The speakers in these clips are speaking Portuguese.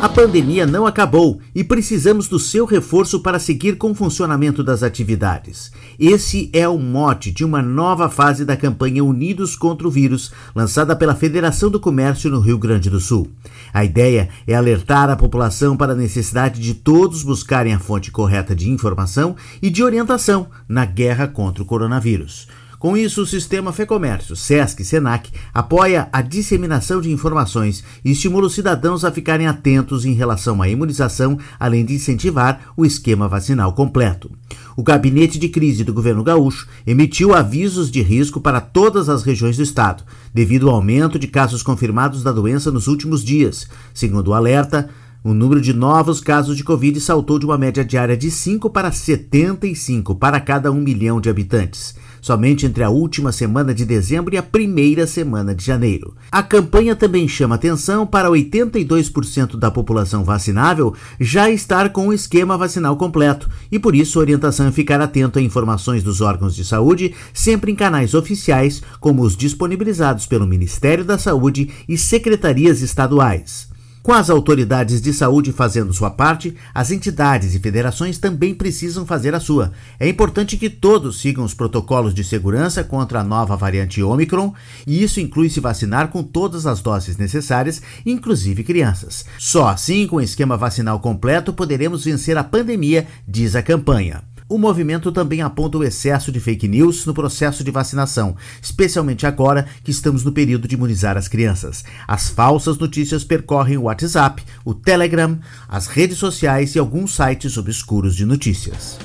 A pandemia não acabou e precisamos do seu reforço para seguir com o funcionamento das atividades. Esse é o mote de uma nova fase da campanha Unidos contra o Vírus, lançada pela Federação do Comércio no Rio Grande do Sul. A ideia é alertar a população para a necessidade de todos buscarem a fonte correta de informação e de orientação na guerra contra o coronavírus. Com isso, o sistema Fecomércio, SESC e SENAC apoia a disseminação de informações e estimula os cidadãos a ficarem atentos em relação à imunização, além de incentivar o esquema vacinal completo. O gabinete de crise do governo gaúcho emitiu avisos de risco para todas as regiões do estado, devido ao aumento de casos confirmados da doença nos últimos dias. Segundo o alerta, o número de novos casos de Covid saltou de uma média diária de 5 para 75 para cada 1 milhão de habitantes, somente entre a última semana de dezembro e a primeira semana de janeiro. A campanha também chama atenção para 82% da população vacinável já estar com o esquema vacinal completo e por isso a orientação é ficar atento a informações dos órgãos de saúde, sempre em canais oficiais, como os disponibilizados pelo Ministério da Saúde e secretarias estaduais. Com as autoridades de saúde fazendo sua parte, as entidades e federações também precisam fazer a sua. É importante que todos sigam os protocolos de segurança contra a nova variante Omicron, e isso inclui se vacinar com todas as doses necessárias, inclusive crianças. Só assim, com o esquema vacinal completo, poderemos vencer a pandemia, diz a campanha. O movimento também aponta o excesso de fake news no processo de vacinação, especialmente agora que estamos no período de imunizar as crianças. As falsas notícias percorrem o WhatsApp, o Telegram, as redes sociais e alguns sites obscuros de notícias.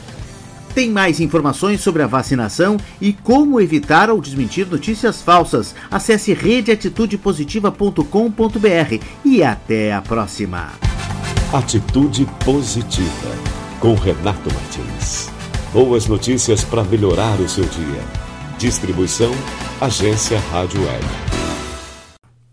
Tem mais informações sobre a vacinação e como evitar ou desmentir notícias falsas? Acesse redeatitudepositiva.com.br e até a próxima. Atitude Positiva, com Renato Martins. Boas notícias para melhorar o seu dia. Distribuição Agência Rádio Web.